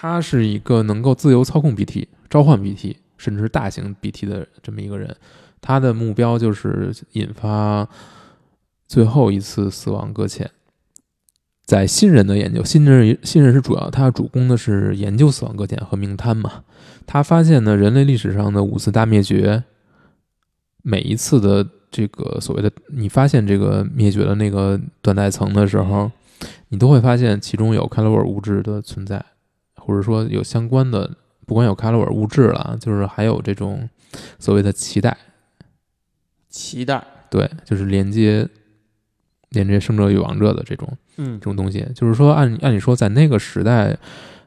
他是一个能够自由操控 BT、召唤 BT，甚至是大型 BT 的这么一个人。他的目标就是引发最后一次死亡搁浅。在新人的研究，新人新人是主要，他主攻的是研究死亡搁浅和冥滩嘛。他发现呢，人类历史上的五次大灭绝，每一次的这个所谓的你发现这个灭绝的那个断代层的时候，你都会发现其中有开罗尔物质的存在，或者说有相关的，不光有开罗尔物质了，就是还有这种所谓的脐带，脐带，对，就是连接连接生者与亡者的这种嗯。这，种东西。就是说按按理说，在那个时代，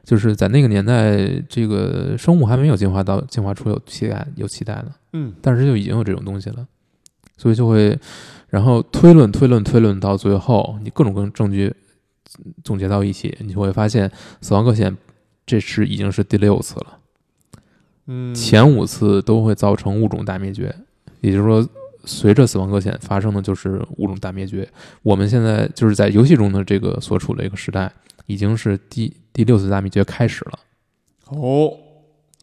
就是在那个年代，这个生物还没有进化到进化出有脐带有脐带呢，嗯，但是就已经有这种东西了，所以就会，然后推论推论推论到最后，你各种各种证据总结到一起，你就会发现死亡搁浅这是已经是第六次了，嗯，前五次都会造成物种大灭绝，也就是说。随着死亡搁浅发生的就是物种大灭绝。我们现在就是在游戏中的这个所处的一个时代，已经是第第六次大灭绝开始了。哦，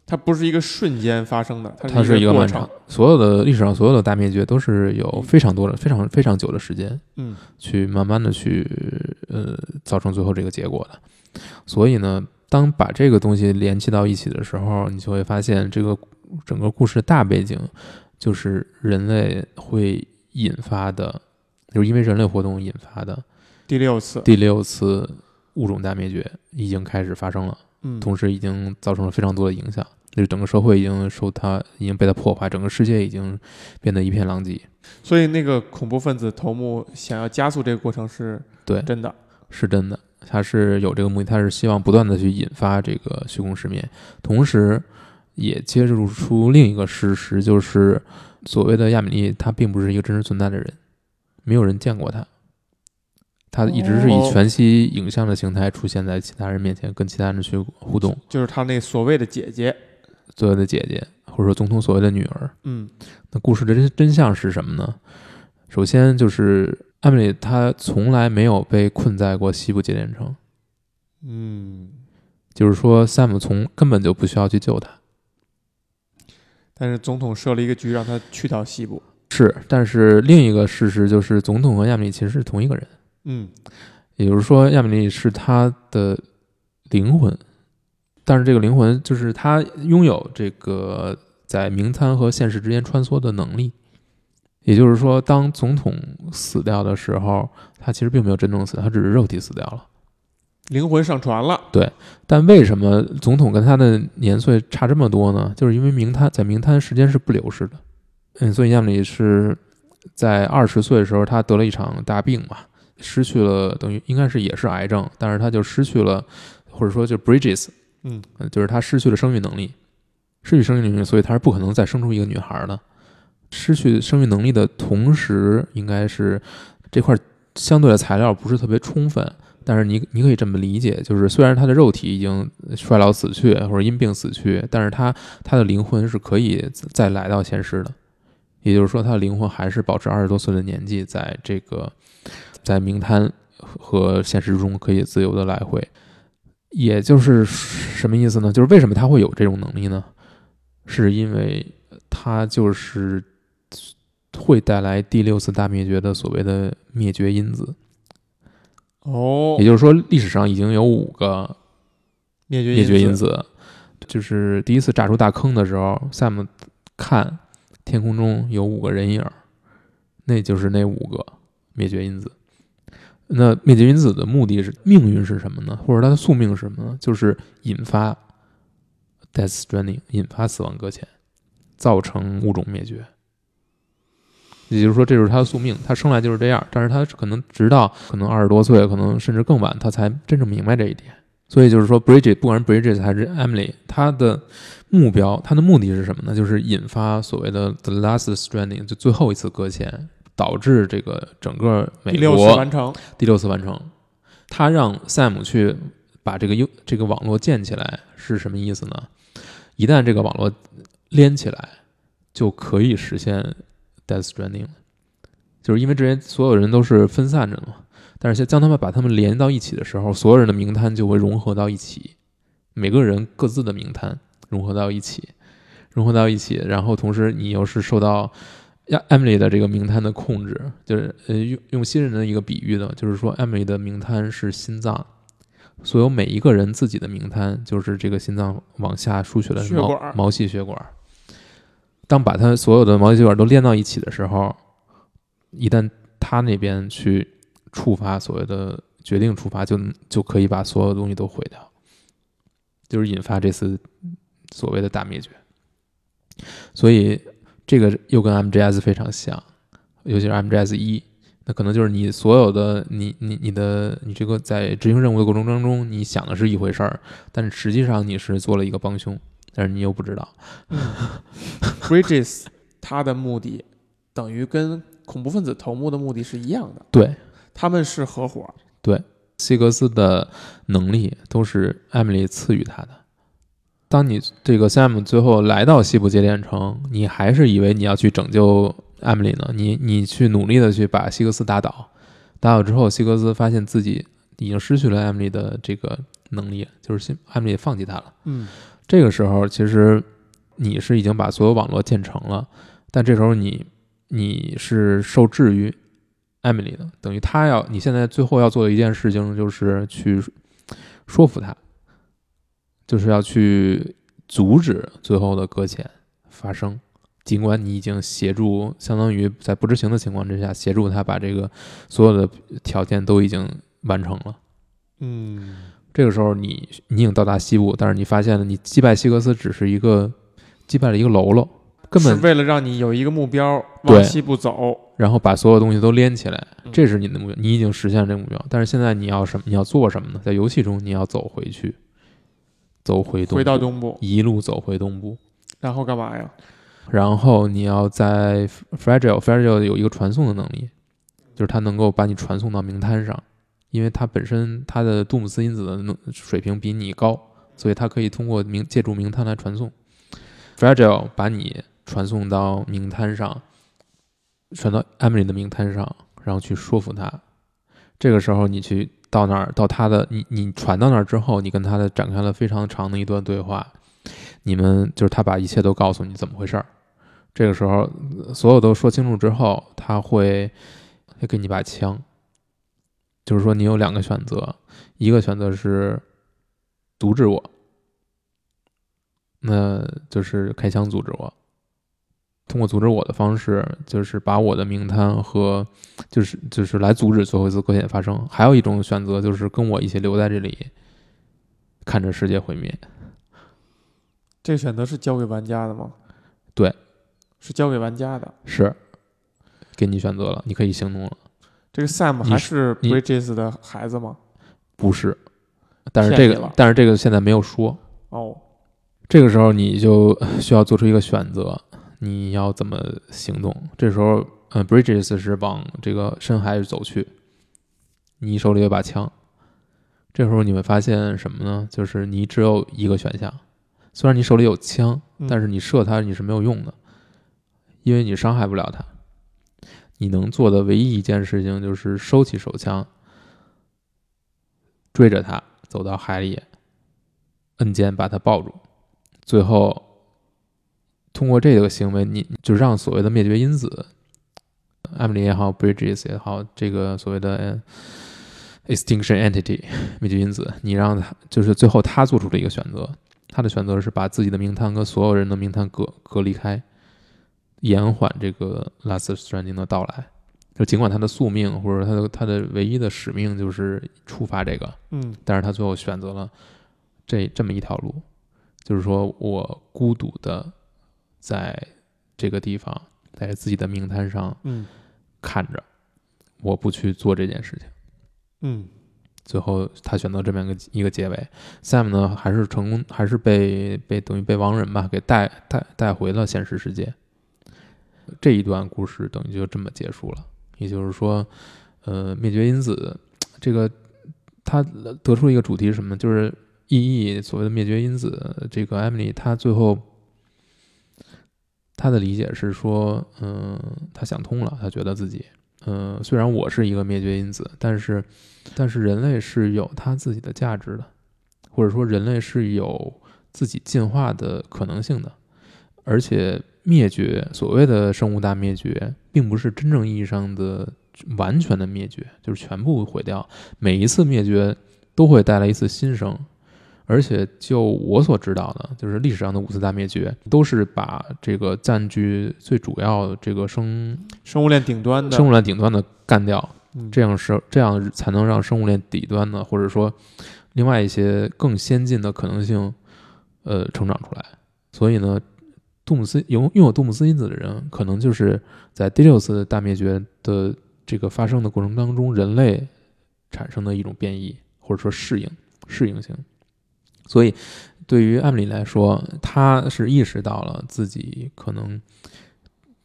它不是一个瞬间发生的，它它是一个漫长，，所有的历史上所有的大灭绝都是有非常多的、非常非常久的时间嗯去慢慢的去呃造成最后这个结果的。所以呢，当把这个东西联系到一起的时候，你就会发现这个整个故事的大背景就是人类会引发的，就是因为人类活动引发的第六次，第六次物种大灭绝已经开始发生了。嗯，同时已经造成了非常多的影响，就是整个社会已经受它已经被它破坏，整个世界已经变得一片狼藉。所以那个恐怖分子头目想要加速这个过程是对，真的，是真的。他是有这个目的，他是希望不断的去引发这个虚空失眠，同时也揭露出另一个事实，就是所谓的亚米利，他并不是一个真实存在的人，没有人见过他，他一直是以哦。全息影像的形态出现在其他人面前，跟其他人去互动，就是他那所谓的姐姐，所谓的姐姐或者说总统所谓的女儿。嗯。那故事的真真相是什么呢？首先就是艾米丽她从来没有被困在过西部节点城，嗯，就是说 Sam 从根本就不需要去救她。但是总统设了一个局，让他去到西部，是，但是另一个事实就是，总统和亚米丽其实是同一个人，嗯。也就是说，亚米丽是他的灵魂，但是这个灵魂就是他拥有这个在名餐和现实之间穿梭的能力。也就是说，当总统死掉的时候，他其实并没有真正死，他只是肉体死掉了。灵魂上传了，对但为什么总统跟他的年岁差这么多呢？就是因为冥滩在冥滩时间是不流逝的，嗯，所以亚米丽是在二十岁的时候，他得了一场大病嘛，失去了等于应该是也是癌症，但是他就失去了，或者说就 Bridges，嗯呃就是他失去了生育能力，失去生育能力，所以他是不可能再生出一个女孩的。失去生育能力的同时，应该是这块相对的材料不是特别充分，但是你你可以这么理解，就是虽然他的肉体已经衰老死去或者因病死去，但是他他的灵魂是可以再来到现实的，也就是说，他的灵魂还是保持二十多岁的年纪，在这个在冥滩和现实中可以自由的来回。也就是什么意思呢？就是为什么他会有这种能力呢？是因为他就是会带来第六次大灭绝的所谓的灭绝因子。哦也，就是说，历史上已经有五个灭绝灭绝因子，就是第一次炸出大坑的时候，Sam 看天空中有五个人影，那就是那五个灭绝因子。那灭绝因子的目的是命运是什么呢？或者它的宿命是什么呢？就是引发 Death Stranding，引发死亡搁浅，造成物种灭绝。也就是说，这就是他的宿命，他生来就是这样，但是他可能直到可能二十多岁，可能甚至更晚，他才真正明白这一点。所以就是说，Bridget 不管是 Bridget 还是 Emily，他的目标，他的目的是什么呢？就是引发所谓的 The Last Stranding，就最后一次搁浅，导致这个整个美第六次国完成，第六次完成。他让 Sam 去把这个 U 这个网络建起来是什么意思呢？一旦这个网络连起来，就可以实现 Death Stranding。就是因为这些所有人都是分散着的嘛，但是将他们把他们连到一起的时候，所有人的名单就会融合到一起，每个人各自的名单融合到一起，融合到一起，然后同时你又是受到亚 Emily 的这个名摊的控制，就是呃用用新人的一个比喻呢，就是说 Emily 的名摊是心脏，所有每一个人自己的名摊就是这个心脏往下输血的毛血管毛细血管。当把它所有的毛细血管都连到一起的时候，一旦他那边去触发所谓的决定触发，就就可以把所有东西都毁掉，就是引发这次所谓的大灭绝。所以这个又跟 MGS 非常像，尤其是 MGS 一，那可能就是你所有的你你你的你这个在执行任务的过程当中，你想的是一回事儿，但是实际上你是做了一个帮凶，但是你又不知道。Bridges 他的目的等于跟恐怖分子头目的目的是一样的，对，他们是合伙。对，西格斯的能力都是艾米丽赐予他的。当你这个 Sam 最后来到西部节点城，你还是以为你要去拯救艾米丽呢？你你去努力的去把西格斯打倒，打倒之后，西格斯发现自己已经失去了艾米丽的这个能力，就是希艾米丽放弃他了。嗯，这个时候，其实你是已经把所有网络建成了，但这时候你你是受制于艾米丽的，等于他要你现在最后要做的一件事情就是去说服他，就是要去阻止最后的搁浅发生。尽管你已经协助，相当于在不知情的情况之下协助他把这个所有的条件都已经完成了。嗯，这个时候你你已经到达西部，但是你发现了你击败希格斯只是一个击败了一个喽啰，根本是为了让你有一个目标往西部走。然后把所有东西都连起来，嗯这是你的目标，你已经实现了这个目标。但是现在你要什么？你要做什么呢？在游戏中你要走回去，走回东部回到东部，一路走回东部，然后干嘛呀？然后你要在 Fragile Fragile 有一个传送的能力，就是它能够把你传送到名滩上，因为它本身它的杜姆斯因子的能水平比你高，所以它可以通过名借助名滩来传送。Fragile 把你传送到冥滩上，传到 Emily 的冥滩上，然后去说服他。这个时候你去到那儿，到他的你你传到那儿之后，你跟他的展开了非常长的一段对话。你们就是他把一切都告诉你怎么回事儿。这个时候，所有都说清楚之后，他会会给你把枪，就是说你有两个选择，一个选择是阻止我，那就是开枪阻止我。通过阻止我的方式，就是把我的名摊和就是就是来阻止最后一次搁浅发生。还有一种选择就是跟我一起留在这里，看着世界毁灭。这个选择是交给玩家的吗？对，是交给玩家的。是，给你选择了，你可以行动了。这个 Sam 还是 Bridges 的孩子吗？不是，但是这个但是这个现在没有说。哦，这个时候你就需要做出一个选择，你要怎么行动？这时候，呃，Bridges 是往这个深海走去，你手里有把枪。这时候你会发现什么呢？就是你只有一个选项，虽然你手里有枪，嗯但是你射它你是没有用的，因为你伤害不了它。你能做的唯一一件事情就是收起手枪，追着他走到海里，摁键把他抱住，最后通过这个行为，你就让所谓的灭绝因子，艾米丽也好，Bridges 也好，这个所谓的呃 extinction entity 灭绝因子，你让他就是最后他做出了一个选择，他的选择是把自己的名堂跟所有人的名堂隔隔离开，延缓这个 Last Stranding 的到来。就尽管他的宿命或者他的他的唯一的使命就是触发这个，嗯但是他最后选择了这这么一条路，就是说我孤独的在这个地方，在自己的名摊上嗯看着，我不去做这件事情。嗯最后他选择这么一个一个结尾，Sam 呢还是成功，还是被被等于被亡人吧给带带带回了现实世界。这一段故事等于就这么结束了。也就是说，呃，灭绝因子这个他得出一个主题是什么呢？就是意义所谓的灭绝因子，这个 Emily 她最后她的理解是说，嗯、她想通了，她觉得自己，嗯、虽然我是一个灭绝因子，但是但是人类是有他自己的价值的，或者说人类是有自己进化的可能性的，而且灭绝所谓的生物大灭绝，并不是真正意义上的完全的灭绝，就是全部毁掉。每一次灭绝都会带来一次新生，而且就我所知道的，就是历史上的五次大灭绝都是把这个占据最主要这个生生物链顶端的生物链顶端的干掉，嗯这样是这样才能让生物链底端的，或者说另外一些更先进的可能性，呃，成长出来。所以呢，杜姆斯拥拥有杜姆斯因子的人，可能就是在第六次大灭绝的这个发生的过程当中，人类产生的一种变异，或者说适应适应性。所以，对于艾米丽来说，她是意识到了自己可能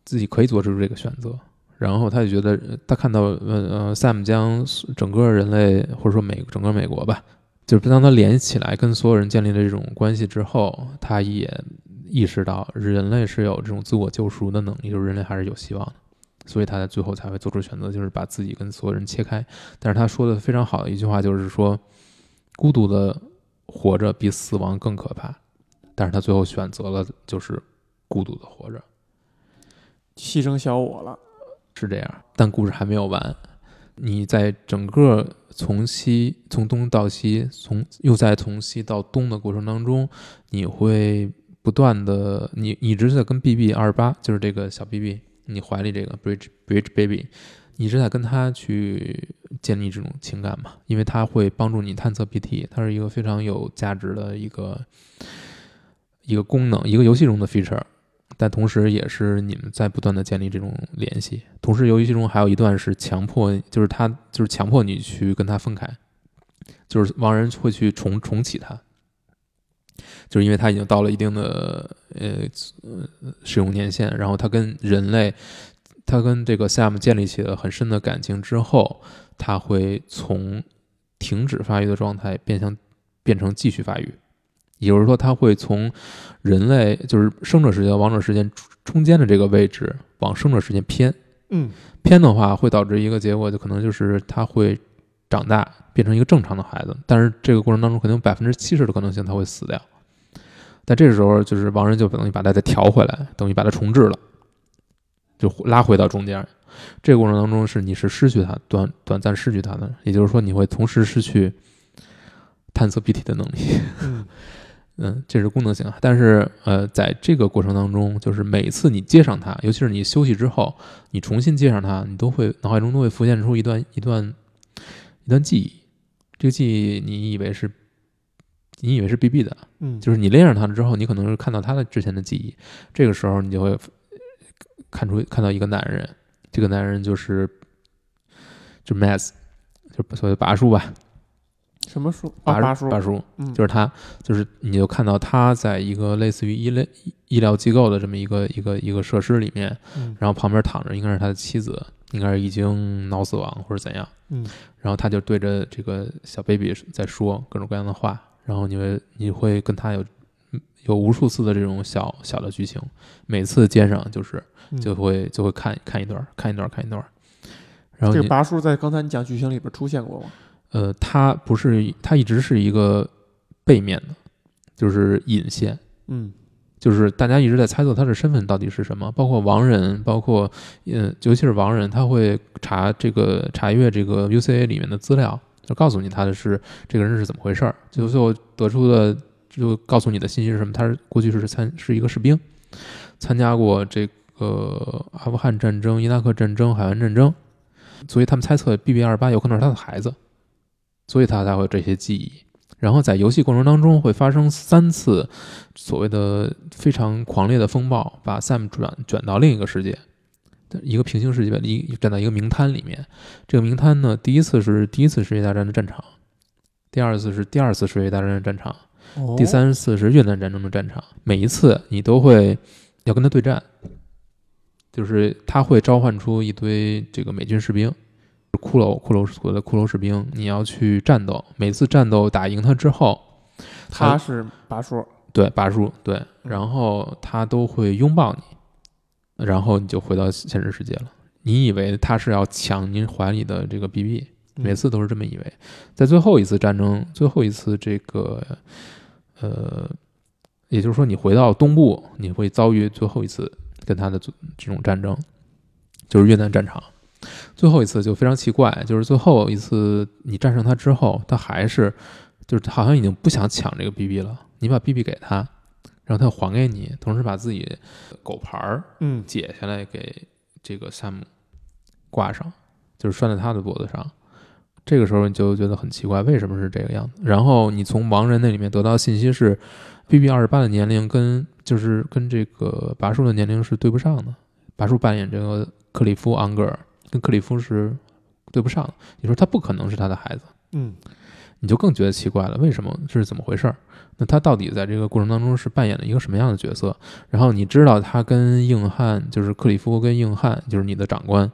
自己可以做出这个选择，然后他就觉得，她看到呃呃，Sam 将整个人类或者说美整个美国吧，就是当他联系起来跟所有人建立了这种关系之后，他也意识到人类是有这种自我救赎的能力，就是人类还是有希望的，所以他在最后才会做出选择，就是把自己跟所有人切开。但是他说的非常好的一句话就是说，孤独的活着比死亡更可怕，但是他最后选择了就是孤独的活着。牺牲小我了。是这样，但故事还没有完。你在整个从西从东到西，从又在从西到东的过程当中，你会不断的，你你一直在跟 B B 二十八，就是这个小 B B，你怀里这个 Bridge Bridge Baby，你一直在跟他去建立这种情感嘛，因为他会帮助你探测 BT，它是一个非常有价值的一个一个功能，一个游戏中的 feature。但同时也是你们在不断的建立这种联系。同时，游戏中还有一段是强迫，就是他就是强迫你去跟他分开，就是王仁会去重重启他，就是因为他已经到了一定的呃使用年限，然后他跟人类，他跟这个 Sam 建立起了很深的感情之后，他会从停止发育的状态变向变成继续发育。也就是说，他会从人类就是生者时间、亡者时间中间的这个位置往生者时间偏。嗯，偏的话会导致一个结果，就可能就是他会长大变成一个正常的孩子，但是这个过程当中可能有百分之七十的可能性他会死掉。但这个时候，就是亡人就等于把他再调回来，等于把他重置了，就拉回到中间。这个过程当中是你是失去它短短暂失去它的，也就是说你会同时失去探测 BT 的能力。嗯 嗯，这是功能性。但是，呃，在这个过程当中，就是每次你接上它，尤其是你休息之后，你重新接上它，你都会脑海中都会浮现出一段一段一段记忆。这个记忆，你以为是，你以为是 BB 的，嗯，就是你连上它了之后，你可能是看到它的之前的记忆。这个时候，你就会看出看到一个男人，这个男人就是就 Mass，就所谓的拔叔吧。什么叔？拔八叔，拔叔，嗯，就是他，就是你就看到他在一个类似于医类医疗机构的这么一个一个一个设施里面，嗯。然后旁边躺着应该是他的妻子，应该是已经脑死亡或者怎样，嗯。然后他就对着这个小 baby 在说各种各样的话，然后你会你会跟他有有无数次的这种小小的剧情，每次接上就是嗯。就会就会看看一段看一段看一段，然后这个拔叔在刚才你讲剧情里边出现过吗？呃，他不是，他一直是一个背面的，就是引线，嗯。就是大家一直在猜测他的身份到底是什么，包括亡人，包括呃，尤其是亡人，他会查这个查阅这个 UCA 里面的资料，就告诉你他的是这个人是怎么回事儿，就最后得出的就告诉你的信息是什么，他是过去是参是一个士兵，参加过这个阿富汗战争、伊拉克战争、海湾战争，所以他们猜测 BB 二八有可能是他的孩子。所以他才会有这些记忆。然后在游戏过程当中会发生三次所谓的非常狂烈的风暴，把 Sam 转卷到另一个世界，一个平行世界，一站在一个名滩里面。这个名滩呢，第一次是第一次世界大战的战场，第二次是第二次世界大战的战场，哦第三次是越南战争的战场。每一次你都会要跟他对战，就是他会召唤出一堆这个美军士兵。骷髅，骷髅所谓的骷髅士兵，你要去战斗。每次战斗打赢他之后，他是拔叔，对拔叔对，然后他都会拥抱你，然后你就回到现实世界了。你以为他是要抢您怀里的这个 BB，嗯每次都是这么以为。在最后一次战争，最后一次这个，呃，也就是说，你回到东部，你会遭遇最后一次跟他的这这种战争，就是越南战场。最后一次就非常奇怪，就是最后一次你战胜他之后，他还是就是他好像已经不想抢这个 BB 了，你把 BB 给他，然后他还给你，同时把自己狗牌儿嗯解下来给这个山姆挂上，就是拴在他的脖子上。这个时候你就觉得很奇怪，为什么是这个样子？然后你从盲人那里面得到信息是，BB 二十八的年龄跟就是跟这个拔叔的年龄是对不上的。拔叔扮演这个克里夫昂格尔，跟克里夫是对不上的。你说他不可能是他的孩子，嗯你就更觉得奇怪了，为什么这是怎么回事儿？那他到底在这个过程当中是扮演了一个什么样的角色？然后你知道他跟硬汉，就是克里夫跟硬汉，就是你的长官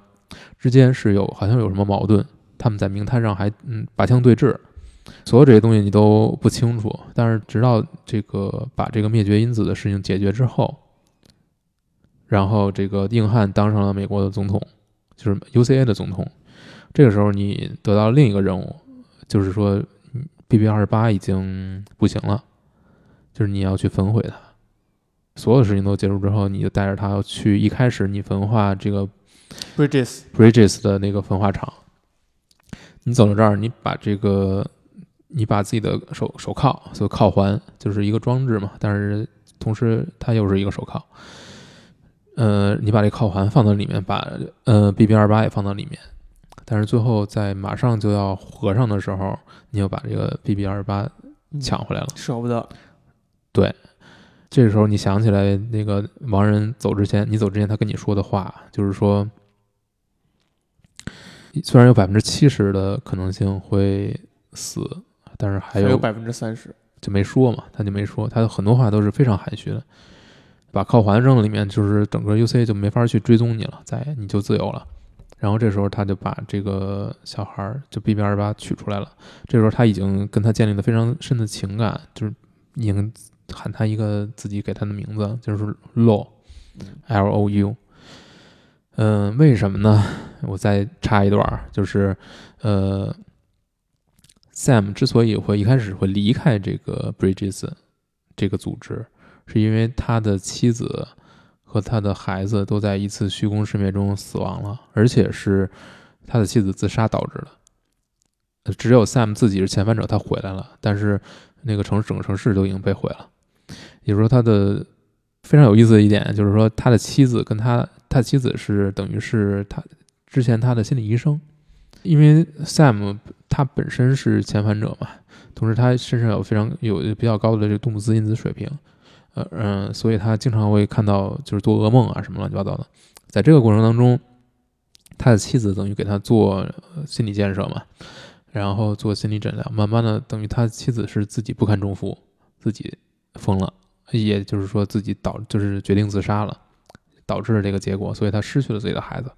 之间是有好像有什么矛盾，他们在明滩上还嗯拔枪对峙，所有这些东西你都不清楚。但是直到这个把这个灭绝因子的事情解决之后，然后这个硬汉当上了美国的总统，就是 UCA 的总统。这个时候你得到另一个任务，就是说 BB 二十八已经不行了，就是你要去焚毁它。所有事情都结束之后，你就带着他要去一开始你焚化这个，Bridges，Bridges 的那个焚化厂。你走到这儿，你把这个，你把自己的手手铐，所谓铐环，就是一个装置嘛，但是同时它又是一个手铐。呃，你把这铐环放到里面，把呃 BB 二八也放到里面，但是最后在马上就要合上的时候，你又把这个 BB 二八嗯抢回来了。舍不得，这时候你想起来那个盲人走之前，你走之前他跟你说的话，就是说，虽然有百分之七十的可能性会死，但是还有百分之三十。就没说嘛，他就没说，他的很多话都是非常含蓄的。把靠环扔了里面，就是整个 UC 就没法去追踪你了，再你就自由了。然后这时候他就把这个小孩儿就 BB 二八取出来了。这时候他已经跟他建立了非常深的情感，就是已经喊他一个自己给他的名字，就是 Lou，L O U。嗯，为什么呢？我再插一段儿，就是呃，Sam 之所以会一开始会离开这个 Bridges 这个组织，是因为他的妻子和他的孩子都在一次虚空世灭中死亡了，而且是他的妻子自杀导致的。只有 Sam 自己是遣返者，他回来了，但是那个城整个城市都已经被毁了。也就是说，他的非常有意思的一点就是说，他的妻子跟他，他妻子是等于是他之前他的心理医生，因为 Sam 他本身是遣返者嘛，同时他身上有非常有比较高的这个动物兹因子水平，呃嗯、所以他经常会看到就是做噩梦啊什么乱七八糟的。在这个过程当中，他的妻子等于给他做心理建设嘛，然后做心理诊疗，慢慢的等于他妻子是自己不堪重负，自己疯了，也就是说自己导就是决定自杀了，导致了这个结果，所以他失去了自己的孩子。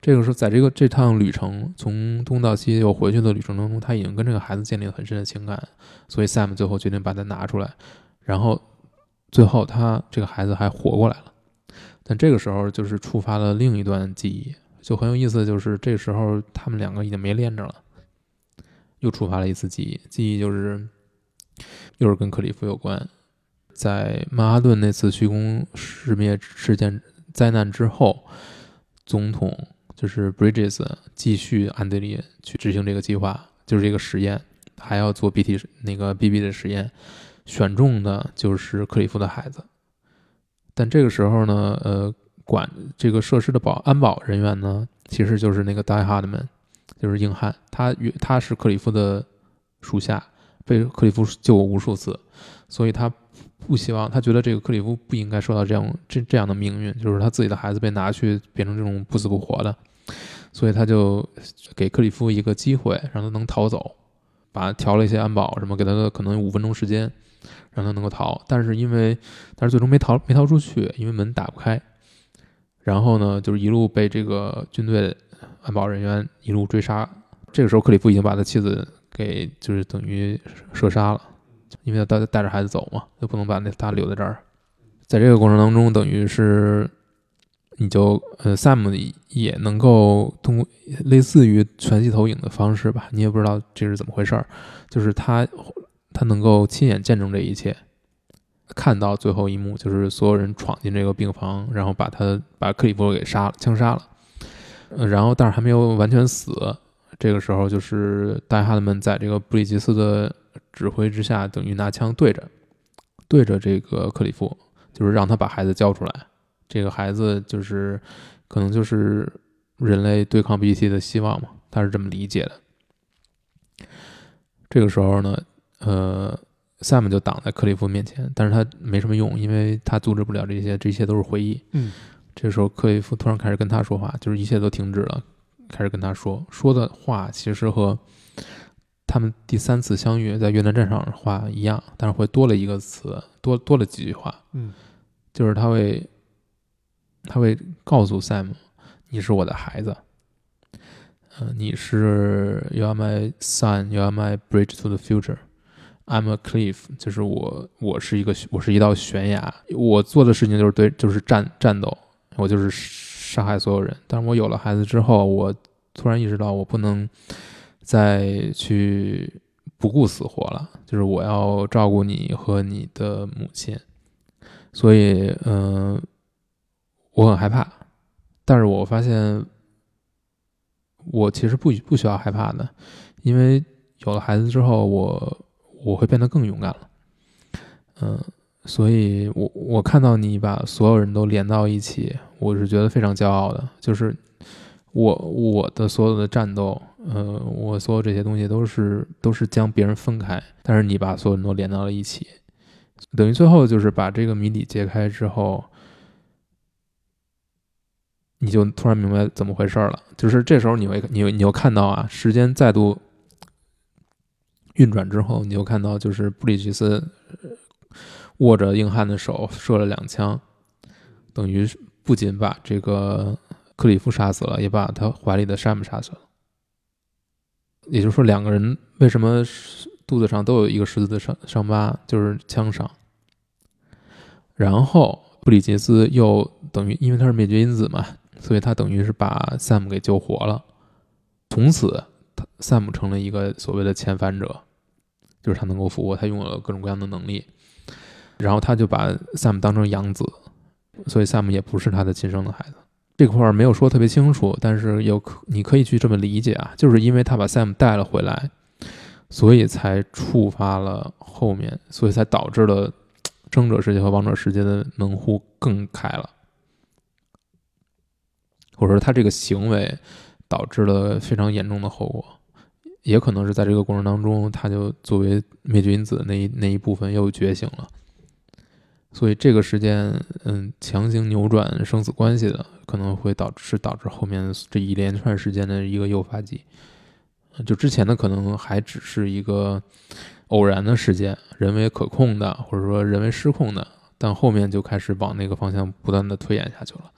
这个时候，在这个这趟旅程从东到西又回去的旅程当中，他已经跟这个孩子建立了很深的情感，所以 Sam 最后决定把他拿出来，然后最后他这个孩子还活过来了。但这个时候就是触发了另一段记忆，就很有意思，就是这时候他们两个已经没连着了，又触发了一次记忆，记忆就是又是跟克里夫有关，在曼哈顿那次虚空世灭事件灾难之后，总统就是 Bridges 继续安德烈去执行这个计划，就是这个实验，还要做 BT 那个 BB 的实验，选中的就是克里夫的孩子。但这个时候呢，呃，管这个设施的保安保人员呢，其实就是那个 Die Hardman，就是硬汉，他与他是克里夫的属下，被克里夫救过无数次，所以他不希望，他觉得这个克里夫不应该受到这样这这样的命运，就是他自己的孩子被拿去变成这种不死不活的，所以他就给克里夫一个机会，让他能逃走，把他调了一些安保什么，给他的可能五分钟时间，让他能够逃，但是因为但是最终没逃没逃出去，因为门打不开，然后呢，就是一路被这个军队安保人员一路追杀，这个时候克里夫已经把他妻子给就是等于射杀了。因为他带带着孩子走嘛，就不能把那他留在这儿。在这个过程当中，等于是你就呃，Sam 也能够通过类似于全息投影的方式吧，你也不知道这是怎么回事儿，就是他他能够亲眼见证这一切，看到最后一幕，就是所有人闯进这个病房，然后把他把克里夫给杀了，枪杀了，呃，然后但是还没有完全死。这个时候，就是戴哈德们在这个布里吉斯的指挥之下，等于拿枪对着，对着这个克里夫，就是让他把孩子交出来。这个孩子就是可能就是人类对抗 BT 的希望嘛，他是这么理解的。这个时候呢，呃，Sam 就挡在克里夫面前，但是他没什么用，因为他阻止不了这些，这些都是回忆。嗯，这时候克里夫突然开始跟他说话，就是一切都停止了，开始跟他说说的话，其实和他们第三次相遇在越南战场的话一样，但是会多了一个词，多多了几句话。嗯，就是他会他会告诉 Sam，你是我的孩子，呃，你是 You are my son, you are my bridge to the future. I'm a cliff，就是我，我是一个，我是一道悬崖。我做的事情就是对，就是战战斗，我就是杀害所有人。但是我有了孩子之后，我突然意识到，我不能再去不顾死活了，就是我要照顾你和你的母亲。所以，嗯、我很害怕，但是我发现，我其实不不需要害怕的，因为有了孩子之后，我我会变得更勇敢了。嗯、所以我我看到你把所有人都连到一起，我是觉得非常骄傲的。就是我我的所有的战斗，呃，我所有这些东西都是都是将别人分开，但是你把所有人都连到了一起，等于最后就是把这个谜底揭开之后，你就突然明白怎么回事了。就是这时候你会你你又看到啊，时间再度运转之后，你又看到就是布里吉斯握着硬汉的手射了两枪，等于不仅把这个克里夫杀死了，也把他怀里的山姆杀死了。也就是说，两个人为什么肚子上都有一个十字的伤伤疤，就是枪伤。然后布里杰斯又等于因为他是灭绝因子嘛，所以他等于是把 Sam 给救活了。从此，，Sam 成了一个所谓的遣返者，就是他能够复活，他拥有了各种各样的能力。然后他就把 Sam 当成养子，所以 Sam 也不是他的亲生的孩子。这块儿没有说特别清楚，但是有可你可以去这么理解啊，就是因为他把 Sam 带了回来，所以才触发了后面，所以才导致了争者世界和王者世界的门户更开了，或者说他这个行为导致了非常严重的后果，也可能是在这个过程当中，他就作为灭绝因子那一那一部分又觉醒了。所以这个时间，嗯，强行扭转生死关系的，可能会导致是导致后面这一连串时间的一个诱发剂。就之前的可能还只是一个偶然的事件，人为可控的，或者说人为失控的，但后面就开始往那个方向不断的推演下去了。